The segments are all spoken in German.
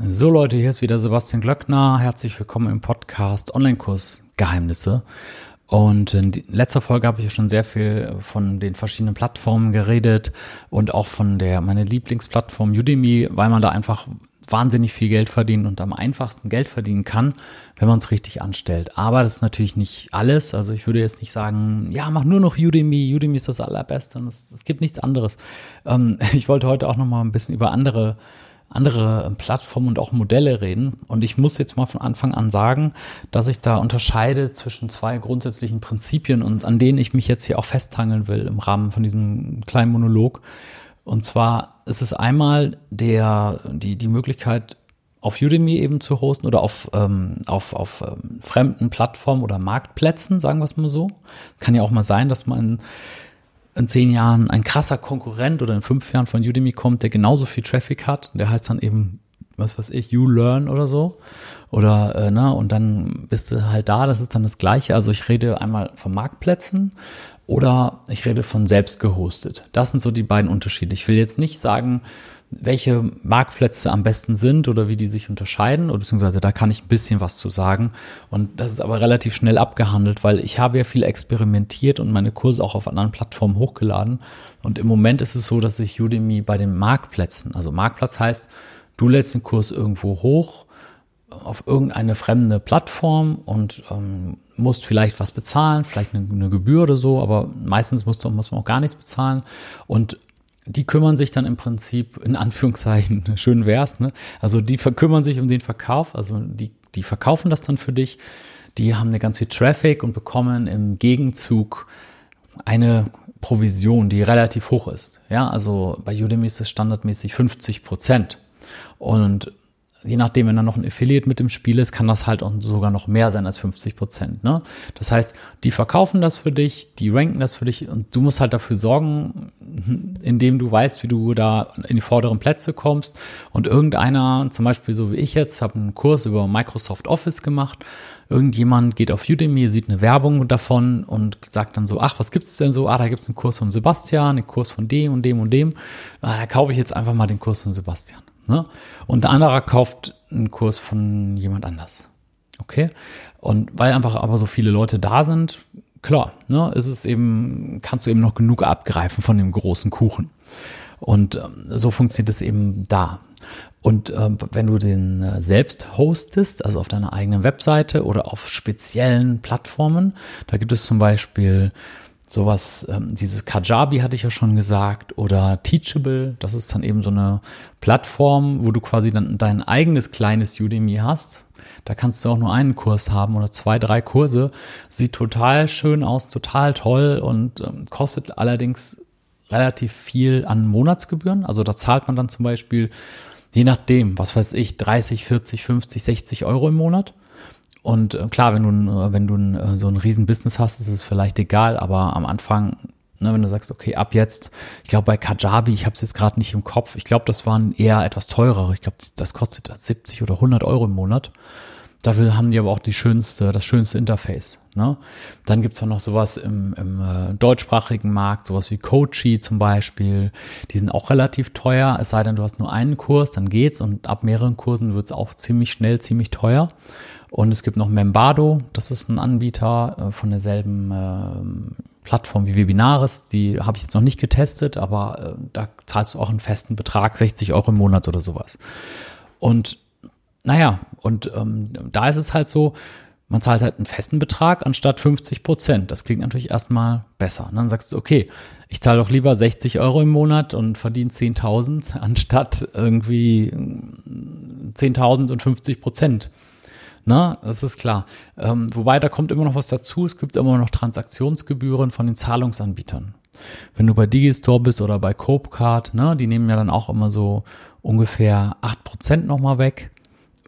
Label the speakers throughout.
Speaker 1: So Leute, hier ist wieder Sebastian Glöckner. Herzlich willkommen im Podcast Online-Kurs Geheimnisse. Und in letzter Folge habe ich schon sehr viel von den verschiedenen Plattformen geredet und auch von der meine Lieblingsplattform Udemy, weil man da einfach wahnsinnig viel Geld verdient und am einfachsten Geld verdienen kann, wenn man es richtig anstellt. Aber das ist natürlich nicht alles. Also ich würde jetzt nicht sagen, ja, mach nur noch Udemy. Udemy ist das allerbeste und es, es gibt nichts anderes. Ähm, ich wollte heute auch noch mal ein bisschen über andere andere Plattformen und auch Modelle reden. Und ich muss jetzt mal von Anfang an sagen, dass ich da unterscheide zwischen zwei grundsätzlichen Prinzipien und an denen ich mich jetzt hier auch festhangeln will im Rahmen von diesem kleinen Monolog. Und zwar ist es einmal der, die, die Möglichkeit, auf Udemy eben zu hosten oder auf, ähm, auf, auf ähm, fremden Plattformen oder Marktplätzen, sagen wir es mal so. Kann ja auch mal sein, dass man in zehn Jahren ein krasser Konkurrent oder in fünf Jahren von Udemy kommt, der genauso viel Traffic hat. Der heißt dann eben, was weiß ich, You Learn oder so. Oder, äh, ne, und dann bist du halt da, das ist dann das Gleiche. Also ich rede einmal von Marktplätzen oder ich rede von selbst gehostet. Das sind so die beiden Unterschiede. Ich will jetzt nicht sagen, welche Marktplätze am besten sind oder wie die sich unterscheiden, oder beziehungsweise da kann ich ein bisschen was zu sagen. Und das ist aber relativ schnell abgehandelt, weil ich habe ja viel experimentiert und meine Kurse auch auf anderen Plattformen hochgeladen. Und im Moment ist es so, dass ich Udemy bei den Marktplätzen, also Marktplatz heißt, du lädst den Kurs irgendwo hoch auf irgendeine fremde Plattform und ähm, musst vielleicht was bezahlen, vielleicht eine, eine Gebühr oder so, aber meistens musst du, muss man auch gar nichts bezahlen. Und die kümmern sich dann im Prinzip, in Anführungszeichen, schön wär's, ne? Also die kümmern sich um den Verkauf, also die, die verkaufen das dann für dich. Die haben eine ganz viel Traffic und bekommen im Gegenzug eine Provision, die relativ hoch ist. Ja, also bei Udemy ist es standardmäßig 50 Prozent. Und je nachdem, wenn da noch ein Affiliate mit im Spiel ist, kann das halt auch sogar noch mehr sein als 50 Prozent. Ne? Das heißt, die verkaufen das für dich, die ranken das für dich und du musst halt dafür sorgen, indem du weißt, wie du da in die vorderen Plätze kommst. Und irgendeiner, zum Beispiel so wie ich jetzt, habe einen Kurs über Microsoft Office gemacht. Irgendjemand geht auf Udemy, sieht eine Werbung davon und sagt dann so, ach, was gibt's denn so? Ah, da gibt's einen Kurs von Sebastian, einen Kurs von dem und dem und dem. Ah, da kaufe ich jetzt einfach mal den Kurs von Sebastian. Ne? Und der andere kauft einen Kurs von jemand anders. Okay? Und weil einfach aber so viele Leute da sind, klar, ne, ist es eben, kannst du eben noch genug abgreifen von dem großen Kuchen. Und ähm, so funktioniert es eben da. Und äh, wenn du den äh, selbst hostest, also auf deiner eigenen Webseite oder auf speziellen Plattformen, da gibt es zum Beispiel sowas, ähm, dieses Kajabi hatte ich ja schon gesagt, oder Teachable, das ist dann eben so eine Plattform, wo du quasi dann dein eigenes kleines Udemy hast. Da kannst du auch nur einen Kurs haben oder zwei, drei Kurse. Sieht total schön aus, total toll und ähm, kostet allerdings relativ viel an Monatsgebühren. Also da zahlt man dann zum Beispiel, je nachdem, was weiß ich, 30, 40, 50, 60 Euro im Monat. Und äh, klar, wenn du, äh, wenn du äh, so ein Riesen-Business hast, ist es vielleicht egal, aber am Anfang, ne, wenn du sagst, okay, ab jetzt, ich glaube bei Kajabi, ich habe es jetzt gerade nicht im Kopf, ich glaube, das waren eher etwas teurere. Ich glaube, das kostet 70 oder 100 Euro im Monat. Dafür haben die aber auch die schönste, das schönste Interface. Ne? Dann gibt's auch noch sowas im, im äh, deutschsprachigen Markt, sowas wie Coachy zum Beispiel. Die sind auch relativ teuer, es sei denn, du hast nur einen Kurs, dann geht's und ab mehreren Kursen wird's auch ziemlich schnell, ziemlich teuer. Und es gibt noch Membado, das ist ein Anbieter äh, von derselben äh, Plattform wie Webinaris. Die habe ich jetzt noch nicht getestet, aber äh, da zahlst du auch einen festen Betrag, 60 Euro im Monat oder sowas. Und naja, und ähm, da ist es halt so, man zahlt halt einen festen Betrag anstatt 50 Prozent. Das klingt natürlich erstmal besser. Und dann sagst du, okay, ich zahle doch lieber 60 Euro im Monat und verdiene 10.000 anstatt irgendwie 10.000 und 50 Prozent. Na, das ist klar. Ähm, wobei, da kommt immer noch was dazu. Es gibt immer noch Transaktionsgebühren von den Zahlungsanbietern. Wenn du bei Digistore bist oder bei Copecard, ne, die nehmen ja dann auch immer so ungefähr acht Prozent nochmal weg.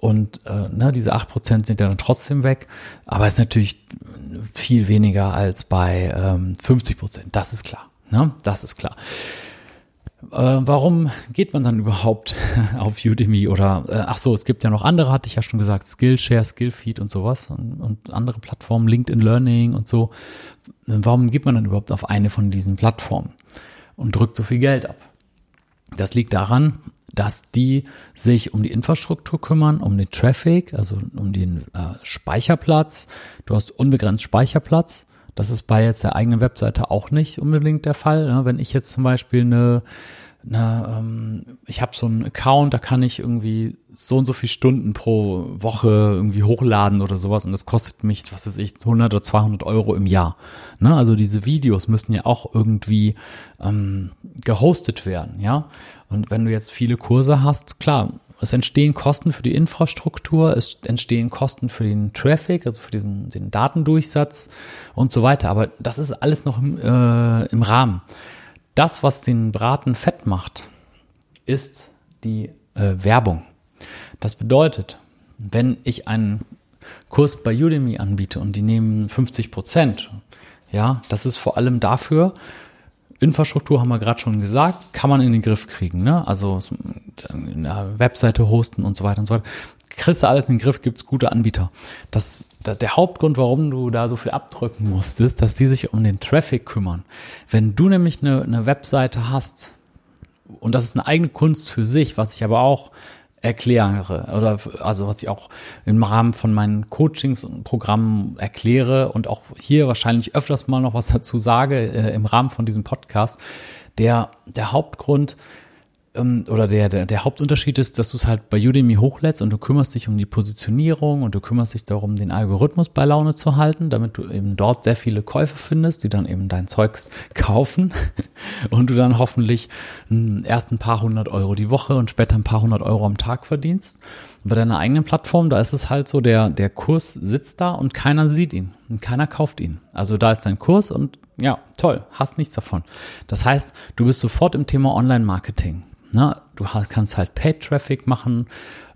Speaker 1: Und äh, ne, diese acht Prozent sind ja dann trotzdem weg. Aber ist natürlich viel weniger als bei ähm, 50%. Prozent. Das ist klar. Ne? Das ist klar. Äh, warum geht man dann überhaupt auf Udemy oder äh, ach so, es gibt ja noch andere, hatte ich ja schon gesagt, Skillshare, Skillfeed und sowas und, und andere Plattformen, LinkedIn Learning und so. Warum geht man dann überhaupt auf eine von diesen Plattformen und drückt so viel Geld ab? Das liegt daran, dass die sich um die Infrastruktur kümmern, um den Traffic, also um den äh, Speicherplatz. Du hast unbegrenzt Speicherplatz. Das ist bei jetzt der eigenen Webseite auch nicht unbedingt der Fall. Ne? Wenn ich jetzt zum Beispiel eine na, ähm, ich habe so einen Account, da kann ich irgendwie so und so viele Stunden pro Woche irgendwie hochladen oder sowas und das kostet mich, was weiß ich, 100 oder 200 Euro im Jahr. Ne? Also diese Videos müssen ja auch irgendwie ähm, gehostet werden, ja. Und wenn du jetzt viele Kurse hast, klar, es entstehen Kosten für die Infrastruktur, es entstehen Kosten für den Traffic, also für diesen den Datendurchsatz und so weiter. Aber das ist alles noch im, äh, im Rahmen. Das, was den Braten fett macht, ist die äh, Werbung. Das bedeutet, wenn ich einen Kurs bei Udemy anbiete und die nehmen 50 Prozent, ja, das ist vor allem dafür, Infrastruktur haben wir gerade schon gesagt, kann man in den Griff kriegen, ne? Also eine Webseite hosten und so weiter und so weiter. Kriegst du alles in den Griff, gibt's gute Anbieter. Das, der Hauptgrund, warum du da so viel abdrücken musst, ist, dass die sich um den Traffic kümmern. Wenn du nämlich eine, eine Webseite hast, und das ist eine eigene Kunst für sich, was ich aber auch erkläre oder also was ich auch im Rahmen von meinen Coachings und Programmen erkläre und auch hier wahrscheinlich öfters mal noch was dazu sage äh, im Rahmen von diesem Podcast. Der, der Hauptgrund, oder der, der, der Hauptunterschied ist, dass du es halt bei Udemy hochlädst und du kümmerst dich um die Positionierung und du kümmerst dich darum, den Algorithmus bei Laune zu halten, damit du eben dort sehr viele Käufer findest, die dann eben dein Zeugs kaufen und du dann hoffentlich erst ein paar hundert Euro die Woche und später ein paar hundert Euro am Tag verdienst. Bei deiner eigenen Plattform, da ist es halt so, der, der Kurs sitzt da und keiner sieht ihn und keiner kauft ihn. Also da ist dein Kurs und ja, toll, hast nichts davon. Das heißt, du bist sofort im Thema Online-Marketing. Ne? Du kannst halt Paid-Traffic machen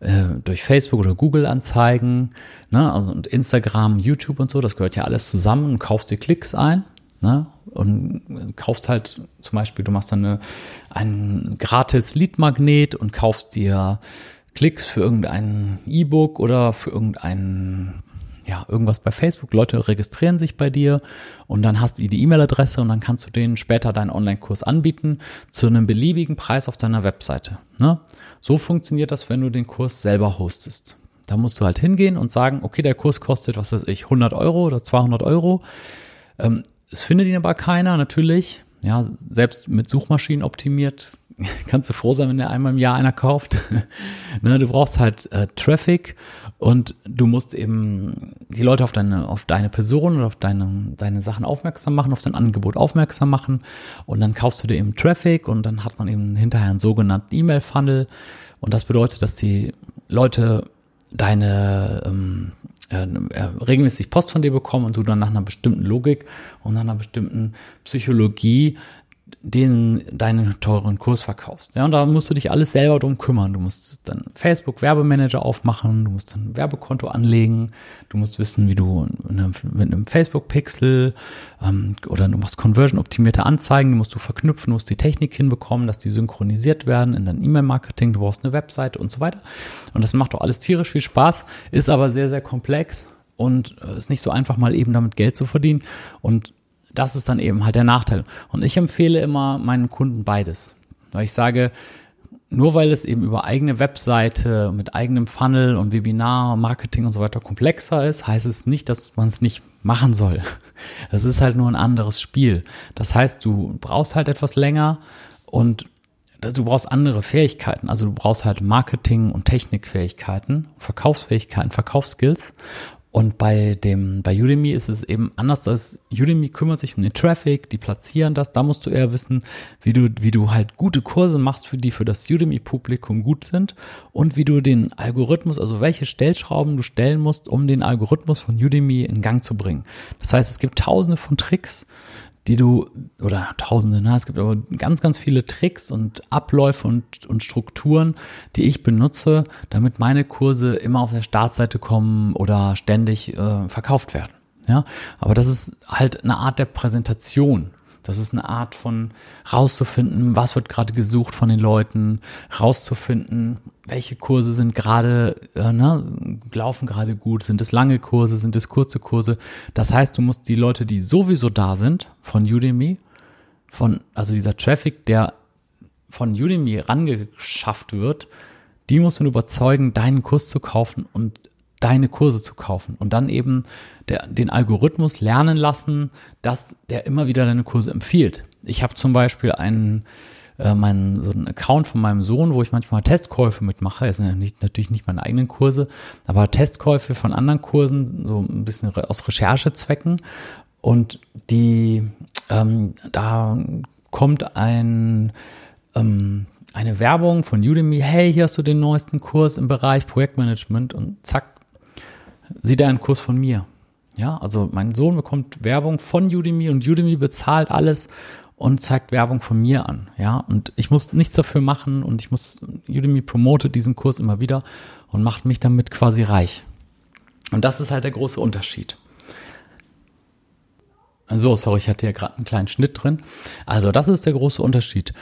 Speaker 1: äh, durch Facebook oder Google-Anzeigen, ne? also und Instagram, YouTube und so, das gehört ja alles zusammen und kaufst dir Klicks ein. Ne? Und kaufst halt zum Beispiel, du machst dann eine, einen gratis Lead-Magnet und kaufst dir Klicks für irgendein E-Book oder für irgendeinen ja, irgendwas bei Facebook, Leute registrieren sich bei dir und dann hast du die E-Mail-Adresse und dann kannst du denen später deinen Online-Kurs anbieten zu einem beliebigen Preis auf deiner Webseite. Ne? So funktioniert das, wenn du den Kurs selber hostest. Da musst du halt hingehen und sagen, okay, der Kurs kostet, was weiß ich, 100 Euro oder 200 Euro. Ähm, es findet ihn aber keiner, natürlich. Ja, selbst mit Suchmaschinen optimiert kannst du froh sein, wenn der einmal im Jahr einer kauft. ne, du brauchst halt äh, Traffic und du musst eben die Leute auf deine, auf deine Person oder auf deine, deine Sachen aufmerksam machen, auf dein Angebot aufmerksam machen und dann kaufst du dir eben Traffic und dann hat man eben hinterher einen sogenannten E-Mail-Funnel und das bedeutet, dass die Leute deine ähm, äh, äh, regelmäßig Post von dir bekommen und du dann nach einer bestimmten Logik und nach einer bestimmten Psychologie den deinen teuren Kurs verkaufst. Ja, und da musst du dich alles selber drum kümmern. Du musst dann Facebook Werbemanager aufmachen, du musst ein Werbekonto anlegen, du musst wissen, wie du mit einem Facebook Pixel ähm, oder du machst Conversion optimierte Anzeigen, die musst du verknüpfen, du musst die Technik hinbekommen, dass die synchronisiert werden in dein E-Mail-Marketing, du brauchst eine Webseite und so weiter. Und das macht doch alles tierisch viel Spaß, ist aber sehr, sehr komplex und äh, ist nicht so einfach mal eben damit Geld zu verdienen. Und das ist dann eben halt der Nachteil. Und ich empfehle immer meinen Kunden beides. Weil ich sage, nur weil es eben über eigene Webseite mit eigenem Funnel und Webinar, Marketing und so weiter komplexer ist, heißt es nicht, dass man es nicht machen soll. Es ist halt nur ein anderes Spiel. Das heißt, du brauchst halt etwas länger und du brauchst andere Fähigkeiten. Also du brauchst halt Marketing- und Technikfähigkeiten, Verkaufsfähigkeiten, Verkaufsskills. Und bei dem, bei Udemy ist es eben anders, dass Udemy kümmert sich um den Traffic, die platzieren das. Da musst du eher wissen, wie du, wie du halt gute Kurse machst, für die für das Udemy-Publikum gut sind und wie du den Algorithmus, also welche Stellschrauben du stellen musst, um den Algorithmus von Udemy in Gang zu bringen. Das heißt, es gibt tausende von Tricks, die du, oder tausende, na, es gibt aber ganz, ganz viele Tricks und Abläufe und, und Strukturen, die ich benutze, damit meine Kurse immer auf der Startseite kommen oder ständig äh, verkauft werden. Ja, aber das ist halt eine Art der Präsentation. Das ist eine Art von rauszufinden, was wird gerade gesucht von den Leuten, rauszufinden, welche Kurse sind gerade, äh, ne, laufen gerade gut, sind es lange Kurse, sind es kurze Kurse. Das heißt, du musst die Leute, die sowieso da sind von Udemy, von, also dieser Traffic, der von Udemy rangeschafft wird, die muss man überzeugen, deinen Kurs zu kaufen und deine Kurse zu kaufen und dann eben der, den Algorithmus lernen lassen, dass der immer wieder deine Kurse empfiehlt. Ich habe zum Beispiel einen äh, meinen, so einen Account von meinem Sohn, wo ich manchmal Testkäufe mitmache. Es sind nicht, natürlich nicht meine eigenen Kurse, aber Testkäufe von anderen Kursen, so ein bisschen aus Recherchezwecken. Und die, ähm, da kommt ein, ähm, eine Werbung von Udemy, hey, hier hast du den neuesten Kurs im Bereich Projektmanagement und zack, sieht er einen Kurs von mir. Ja, also mein Sohn bekommt Werbung von Udemy und Udemy bezahlt alles und zeigt Werbung von mir an. Ja, und ich muss nichts dafür machen und ich muss, Udemy promotet diesen Kurs immer wieder und macht mich damit quasi reich. Und das ist halt der große Unterschied. So, sorry, ich hatte ja gerade einen kleinen Schnitt drin. Also, das ist der große Unterschied.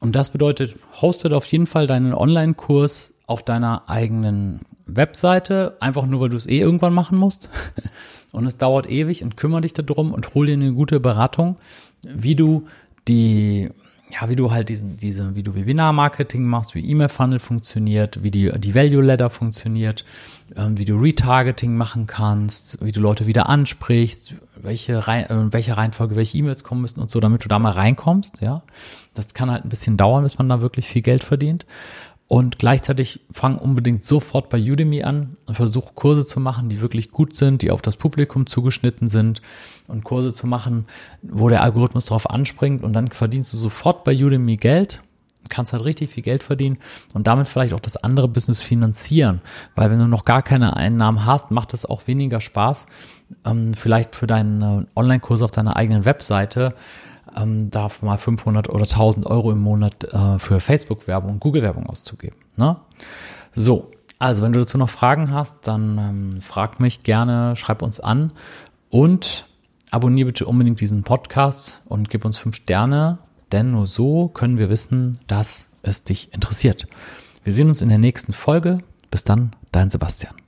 Speaker 1: Und das bedeutet, hostet auf jeden Fall deinen Online-Kurs auf deiner eigenen Webseite, einfach nur, weil du es eh irgendwann machen musst. Und es dauert ewig und kümmere dich darum und hol dir eine gute Beratung, wie du die, ja, wie du halt diesen, diese, wie du Webinar-Marketing machst, wie E-Mail-Funnel funktioniert, wie die, die Value-Ladder funktioniert, ähm, wie du Retargeting machen kannst, wie du Leute wieder ansprichst, welche, Rein, äh, welche Reihenfolge, welche E-Mails kommen müssen und so, damit du da mal reinkommst, ja. Das kann halt ein bisschen dauern, bis man da wirklich viel Geld verdient. Und gleichzeitig fang unbedingt sofort bei Udemy an und versuch Kurse zu machen, die wirklich gut sind, die auf das Publikum zugeschnitten sind und Kurse zu machen, wo der Algorithmus darauf anspringt. Und dann verdienst du sofort bei Udemy Geld, kannst halt richtig viel Geld verdienen und damit vielleicht auch das andere Business finanzieren, weil wenn du noch gar keine Einnahmen hast, macht es auch weniger Spaß, ähm, vielleicht für deinen Online-Kurs auf deiner eigenen Webseite ähm, da mal 500 oder 1000 Euro im Monat äh, für Facebook-Werbung und Google-Werbung auszugeben. Ne? So, also wenn du dazu noch Fragen hast, dann ähm, frag mich gerne, schreib uns an und abonniere bitte unbedingt diesen Podcast und gib uns fünf Sterne, denn nur so können wir wissen, dass es dich interessiert. Wir sehen uns in der nächsten Folge. Bis dann, dein Sebastian.